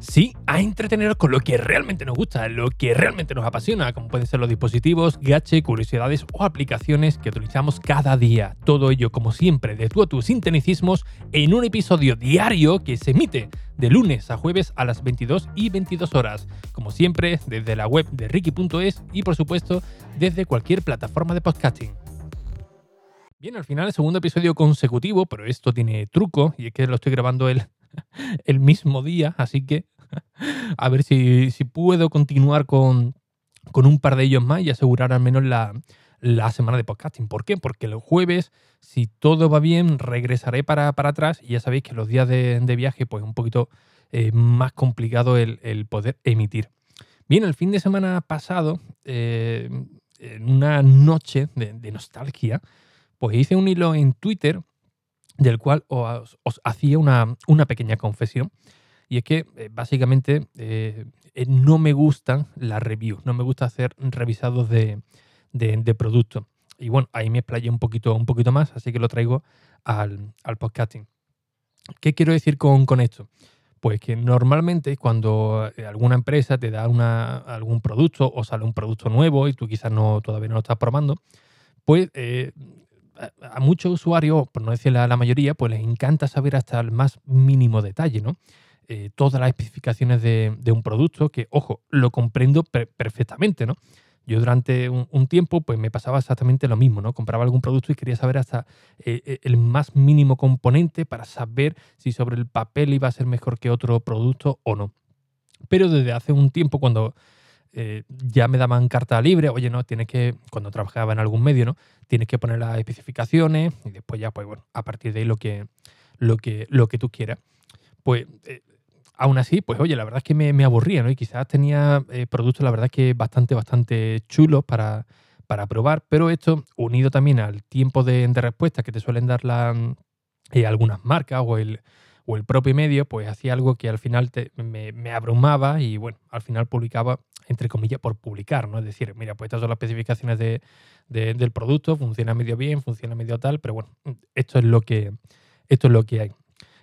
Sí, a entreteneros con lo que realmente nos gusta, lo que realmente nos apasiona, como pueden ser los dispositivos, gache, curiosidades o aplicaciones que utilizamos cada día. Todo ello, como siempre, de tú a tus sintonicismos en un episodio diario que se emite de lunes a jueves a las 22 y 22 horas. Como siempre, desde la web de Ricky.es y, por supuesto, desde cualquier plataforma de podcasting. Bien, al final, el segundo episodio consecutivo, pero esto tiene truco y es que lo estoy grabando el, el mismo día, así que a ver si, puedo continuar con, un par de ellos más y asegurar al menos la, semana de podcasting. ¿Por qué? Porque los jueves, si todo va bien, regresaré para, atrás y ya sabéis que los días de, viaje, pues un poquito eh, más complicado el, poder emitir. Bien, el fin de semana pasado, eh, en una noche de, nostalgia, pues hice un hilo en Twitter del cual os, hacía una, una pequeña confesión. Y es que eh, básicamente eh, eh, no me gustan las reviews, no me gusta hacer revisados de, de, productos. Y bueno, ahí me explayé un poquito, un poquito más, así que lo traigo al, podcasting. ¿Qué quiero decir con, esto? Pues que normalmente cuando alguna empresa te da una, algún producto o sale un producto nuevo y tú quizás no, todavía no lo estás probando, pues a, muchos usuarios, por no decir la, la, mayoría, pues les encanta saber hasta el más mínimo detalle, ¿no? Eh, todas las especificaciones de, un producto, que, ojo, lo comprendo perfectamente, ¿no? Yo durante un, tiempo pues me pasaba exactamente lo mismo, ¿no? Compraba algún producto y quería saber hasta eh, eh, el más mínimo componente para saber si sobre el papel iba a ser mejor que otro producto o no. Pero desde hace un tiempo cuando ya me daban carta libre, oye, no, tienes que, cuando trabajaba en algún medio, ¿no? Tienes que poner las especificaciones y después ya, pues bueno, a partir de ahí lo que, lo que, lo que tú quieras. Pues aún así, pues oye, la verdad es que me, aburría, ¿no? Y quizás tenía eh, productos, la verdad que bastante, bastante chulos para, para probar, pero esto, unido también al tiempo de, respuesta que te suelen dar eh, algunas marcas o el, o el propio medio, pues hacía algo que al final me, abrumaba y bueno, al final publicaba, entre comillas, por publicar, ¿no? Es decir, mira, pues estas son las especificaciones del producto, funciona medio bien, funciona medio tal, pero bueno, esto es lo que, esto es lo que hay.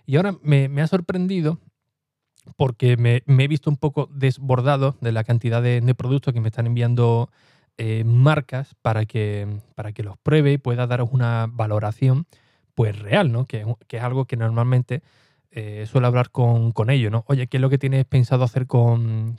Y ahora me, ha sorprendido porque me, he visto un poco desbordado de la cantidad de, productos que me están enviando eh, marcas para que, para que los pruebe y pueda daros una valoración pues real, ¿no? Que, es algo que normalmente eh, suelo hablar con, con, ellos, ¿no? Oye, ¿qué es lo que tienes pensado hacer con,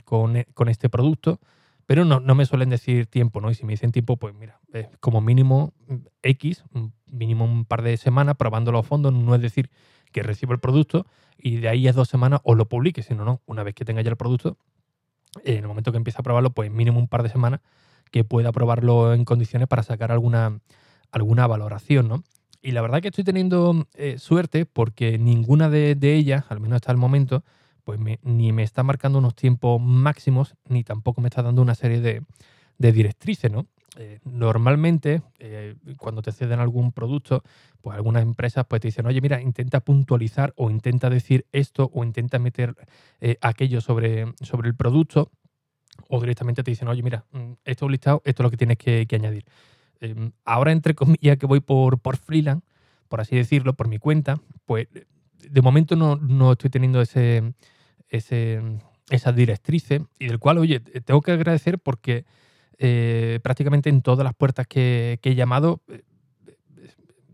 este producto? Pero no, no, me suelen decir tiempo, ¿no? Y si me dicen tiempo, pues mira, como mínimo X, mínimo un par de semanas probándolo a fondo, no es decir que recibo el producto y de ahí a dos semanas o lo publique, si no, no, una vez que tenga ya el producto, en el momento que empiece a probarlo, pues mínimo un par de semanas que pueda probarlo en condiciones para sacar alguna, alguna valoración, ¿no? Y la verdad que estoy teniendo eh, suerte porque ninguna de, ellas, al menos hasta el momento, pues ni me está marcando unos tiempos máximos, ni tampoco me está dando una serie de, de directrices, ¿no? Eh, normalmente, eh, cuando te ceden algún producto, pues algunas empresas pues te dicen, oye, mira, intenta puntualizar o intenta decir esto o intenta meter aquello sobre, sobre el producto o directamente te dicen, oye, mira, mm, esto es listado, esto es lo que tienes que, añadir. Em, ahora, entre comillas, que voy por, por freelance, por así decirlo, por mi cuenta, pues de momento no, no estoy teniendo ese, ese, esas directrices y del cual, oye, tengo que agradecer porque eh, prácticamente en todas las puertas que, he llamado, eh,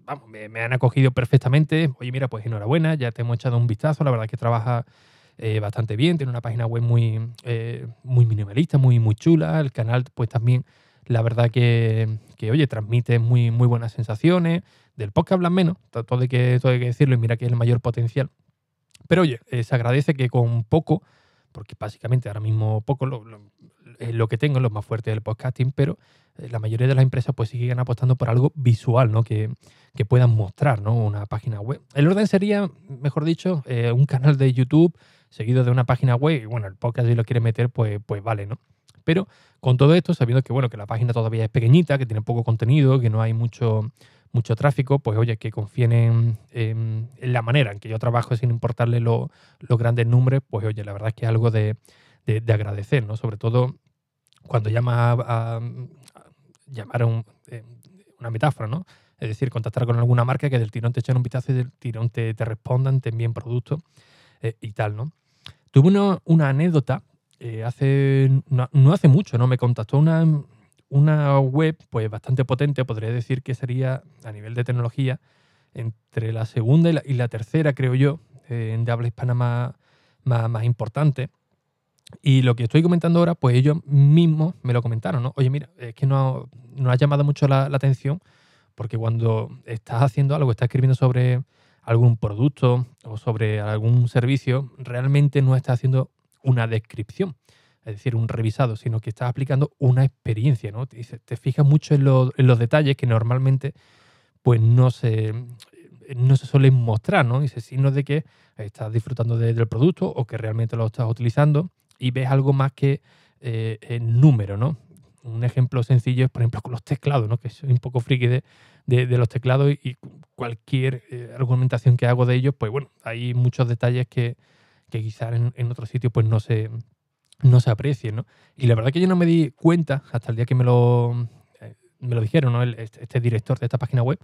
vamos, me, han acogido perfectamente. Oye, mira, pues enhorabuena, ya te hemos echado un vistazo, la verdad es que trabaja eh, bastante bien, tiene una página web muy, muy minimalista, muy, muy chula, el canal pues también, la verdad que, oye, transmite muy, muy buenas sensaciones, del podcast hablan menos, todo hay que, todo hay que decirlo y mira que es el mayor potencial. Pero oye, se agradece que con poco, porque básicamente ahora mismo poco, lo, lo que tengo, lo más fuerte del podcasting, pero eh, la mayoría de las empresas pues siguen apostando por algo visual, ¿no? Que, puedan mostrar, ¿no? Una página web. El orden sería, mejor dicho, eh, un canal de YouTube seguido de una página web y bueno, el podcast si lo quiere meter, pues, pues vale, ¿no? Pero con todo esto, sabiendo que bueno, que la página todavía es pequeñita, que tiene poco contenido, que no hay mucho, mucho tráfico, pues oye, que confíen en, la manera en que yo trabajo sin importarle los grandes números, pues oye, la verdad es que es algo de, de agradecer, ¿no? Sobre todo cuando llamas a, llamar a un, eh, una metáfora, ¿no? Es decir, contactar con alguna marca que del tirón te echen un vistazo del tirón te, te respondan, te envíen productos eh, y tal, ¿no? Tuve una, una anécdota eh, hace, no, hace mucho, ¿no? Me contactó una, una web pues bastante potente, podría decir que sería a nivel de tecnología entre la segunda y la, tercera, creo yo, eh, de habla hispana más, más, importante. Y lo que estoy comentando ahora, pues ellos mismos me lo comentaron, ¿no? Oye, mira, es que no, no ha llamado mucho la, atención porque cuando estás haciendo algo, estás escribiendo sobre algún producto o sobre algún servicio, realmente no estás haciendo una descripción, es decir, un revisado, sino que estás aplicando una experiencia, ¿no? Te, fijas mucho en, en, los detalles que normalmente pues no se, no se suelen mostrar, ¿no? Dice signos de que estás disfrutando del producto o que realmente lo estás utilizando y ves algo más que eh, el número, ¿no? Un ejemplo sencillo es, por ejemplo, con los teclados, ¿no? Que soy un poco friki de, de, los teclados y cualquier eh, argumentación que hago de ellos, pues bueno, hay muchos detalles que, que quizás en, en otro sitio pues no se, no se aprecien, ¿no? Y la verdad que yo no me di cuenta hasta el día que me lo, eh, me lo dijeron, ¿no? Este, este, director de esta página web,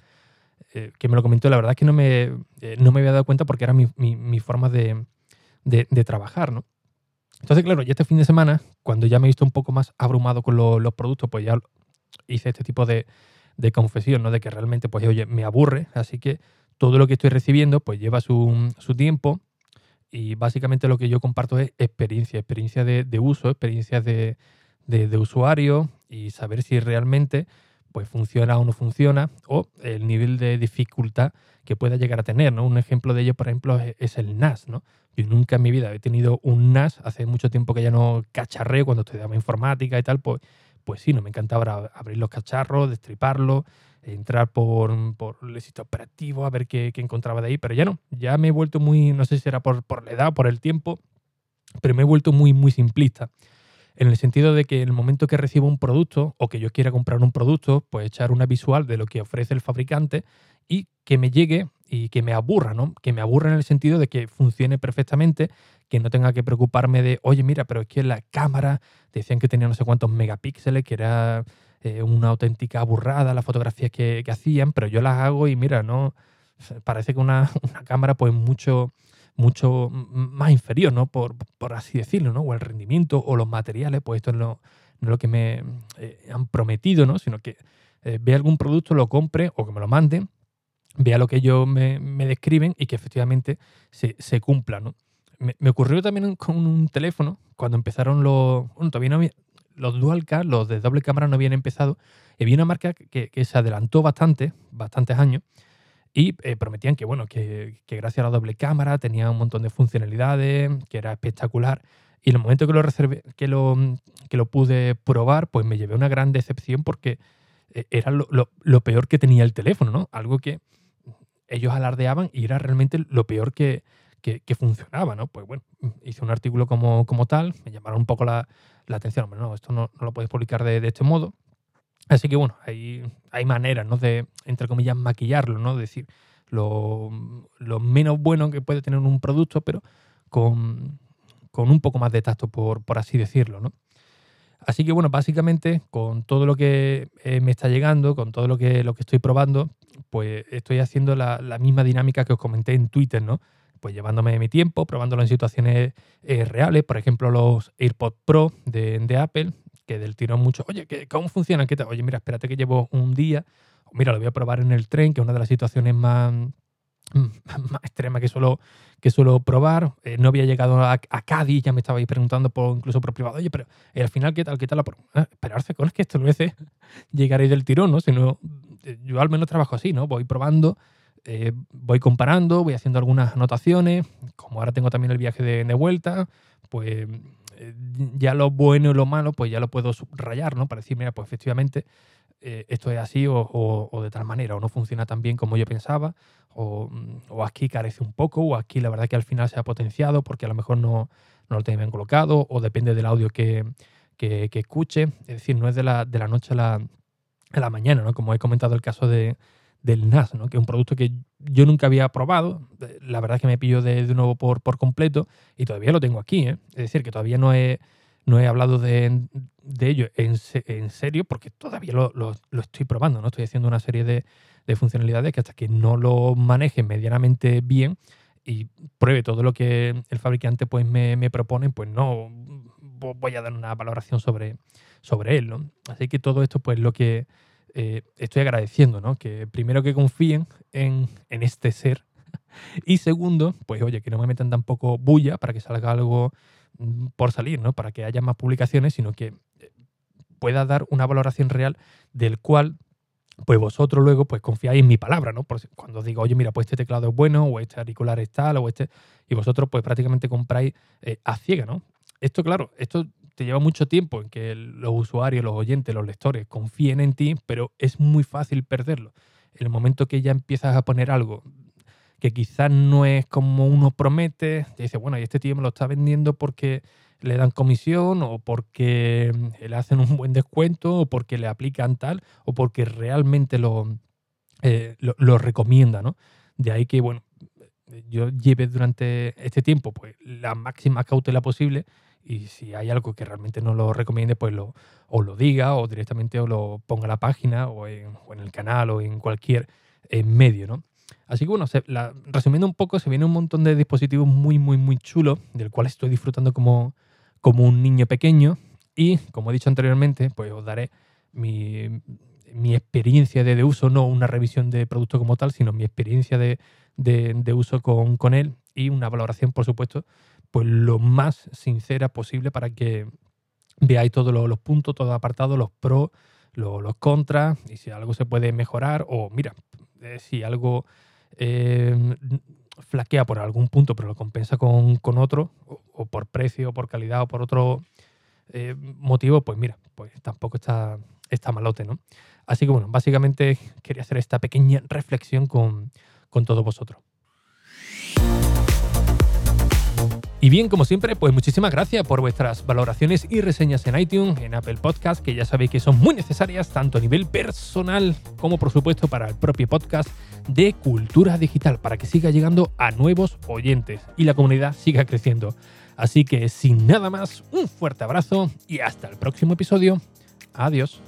eh, que me lo comentó, la verdad que no me, no me había dado cuenta porque era mi, mi, forma de, de, trabajar, ¿no? Entonces, claro, ya este fin de semana, cuando ya me he visto un poco más abrumado con los productos, pues ya hice este tipo de, de confesión, ¿no? De que realmente, pues, oye, me aburre, así que todo lo que estoy recibiendo, pues lleva su, su tiempo y básicamente lo que yo comparto es experiencia, experiencia de, uso, experiencia de, de, usuario y saber si realmente pues funciona o no funciona o el nivel de dificultad que pueda llegar a tener, ¿no? Un ejemplo de ello, por ejemplo, es, el NAS, ¿no? Yo nunca en mi vida he tenido un NAS, hace mucho tiempo que ya no cacharreo cuando estudiaba informática y tal, pues pues sí, no me encantaba abrir los cacharros, destriparlos, entrar por, por el sitio operativo a ver qué, encontraba de ahí, pero ya no, ya me he vuelto muy, no sé si era por, por la edad, por el tiempo, pero me he vuelto muy, muy simplista. En el sentido de que en el momento que recibo un producto o que yo quiera comprar un producto, pues echar una visual de lo que ofrece el fabricante y que me llegue y que me aburra, ¿no? Que me aburra en el sentido de que funcione perfectamente, que no tenga que preocuparme de, oye, mira, pero es que la cámara decían que tenía no sé cuántos megapíxeles, que era eh, una auténtica burrada las fotografías que, hacían, pero yo las hago y mira, no parece que una, cámara pues mucho mucho más inferior, ¿no? Por, así decirlo, ¿no? O el rendimiento o los materiales, pues esto no, no es lo que me eh, han prometido, ¿no? Sino que eh, ve algún producto, lo compre o que me lo manden vea lo que ellos me, describen y que efectivamente se, cumpla. ¿no? Me, ocurrió también con un teléfono, cuando empezaron los. Bueno, todavía no había, los dual car, los de doble cámara no habían empezado. Y había una marca que, se adelantó bastante, bastantes años, y eh, prometían que, bueno, que, gracias a la doble cámara tenía un montón de funcionalidades, que era espectacular. Y en el momento que lo reservé, que lo, que lo pude probar, pues me llevé una gran decepción porque eh, era lo, lo, peor que tenía el teléfono, ¿no? Algo que ellos alardeaban y era realmente lo peor que, funcionaba, ¿no? Pues bueno, hice un artículo como, como tal, me llamaron un poco la, atención, hombre, no, esto no, lo puedes publicar de, este modo. Así que bueno, hay, hay maneras, ¿no? De, entre comillas, maquillarlo, ¿no? Decir lo, menos bueno que puede tener un producto, pero con, un poco más de tacto, por, por así decirlo, ¿no? Así que bueno, básicamente con todo lo que eh, me está llegando, con todo lo que, lo que estoy probando, pues estoy haciendo la, misma dinámica que os comenté en Twitter, ¿no? Pues llevándome mi tiempo, probándolo en situaciones eh, reales, por ejemplo los AirPods Pro de, Apple, que del tirón mucho, oye, ¿cómo funcionan? ¿Qué Oye, mira, espérate que llevo un día, mira, lo voy a probar en el tren, que es una de las situaciones más, más extremas que suelo, que suelo probar. Eh, no había llegado a, a, Cádiz, ya me estabais preguntando por, incluso por privado, oye, pero eh, al final, ¿qué tal? ¿Qué tal? La esperarse con es que esto no es llegaréis del tirón, ¿no? Sino eh, yo al menos trabajo así, ¿no? Voy probando, eh, voy comparando, voy haciendo algunas anotaciones. Como ahora tengo también el viaje de, vuelta, pues eh, ya lo bueno y lo malo, pues ya lo puedo subrayar, ¿no? Para decir, mira, pues efectivamente esto es así o, de tal manera, o no funciona tan bien como yo pensaba, o, aquí carece un poco, o aquí la verdad que al final se ha potenciado porque a lo mejor no, no lo tenía bien colocado, o depende del audio que, que, que escuche. Es decir, no es de la, de la noche a la, en la mañana, ¿no? Como he comentado el caso de, del NAS, ¿no? que es un producto que yo nunca había probado. La verdad es que me pillo de, de nuevo por, por completo y todavía lo tengo aquí. ¿eh? Es decir, que todavía no he, no he hablado de, ello en, serio porque todavía lo, estoy probando, ¿no? Estoy haciendo una serie de, funcionalidades que hasta que no lo maneje medianamente bien y pruebe todo lo que el fabricante pues me, me propone, pues no voy a dar una valoración sobre, sobre él, ¿no? Así que todo esto pues lo que eh, estoy agradeciendo, ¿no? Que primero que confíen en, en este ser y segundo, pues oye, que no me metan tampoco bulla para que salga algo mm, por salir, ¿no? Para que haya más publicaciones, sino que eh, pueda dar una valoración real del cual pues vosotros luego pues confiáis en mi palabra, ¿no? cuando digo, oye, mira, pues este teclado es bueno, o este auricular es tal, o este... Y vosotros pues prácticamente compráis eh, a ciega, ¿no? Esto, claro, esto te lleva mucho tiempo en que los usuarios, los oyentes, los lectores confíen en ti, pero es muy fácil perderlo. En el momento que ya empiezas a poner algo que quizás no es como uno promete, te dice, bueno, y este tío me lo está vendiendo porque le dan comisión o porque le hacen un buen descuento o porque le aplican tal o porque realmente lo, eh, lo, recomienda, ¿no? De ahí que, bueno, yo lleve durante este tiempo pues la máxima cautela posible y si hay algo que realmente no lo recomiende, pues lo, o lo diga o directamente o lo ponga en la página o en, el canal o en cualquier eh, medio, ¿no? Así que bueno, resumiendo un poco, se viene un montón de dispositivos muy, muy, muy chulos, del cual estoy disfrutando como, como un niño pequeño. Y como he dicho anteriormente, pues os daré mi, experiencia de, uso, no una revisión de producto como tal, sino mi experiencia de, uso con, con, él y una valoración, por supuesto, pues lo más sincera posible para que veáis todos los, puntos, todos los apartados, los pros, los, contras, y si algo se puede mejorar, o mira, eh, si algo eh, flaquea por algún punto, pero lo compensa con, otro, o, por precio, o por calidad, o por otro eh, motivo, pues mira, pues tampoco está, está malote, ¿no? Así que bueno, básicamente quería hacer esta pequeña reflexión con, con todos vosotros. Y bien, como siempre, pues muchísimas gracias por vuestras valoraciones y reseñas en iTunes, en Apple Podcast, que ya sabéis que son muy necesarias tanto a nivel personal como por supuesto para el propio podcast de cultura digital, para que siga llegando a nuevos oyentes y la comunidad siga creciendo. Así que sin nada más, un fuerte abrazo y hasta el próximo episodio. Adiós.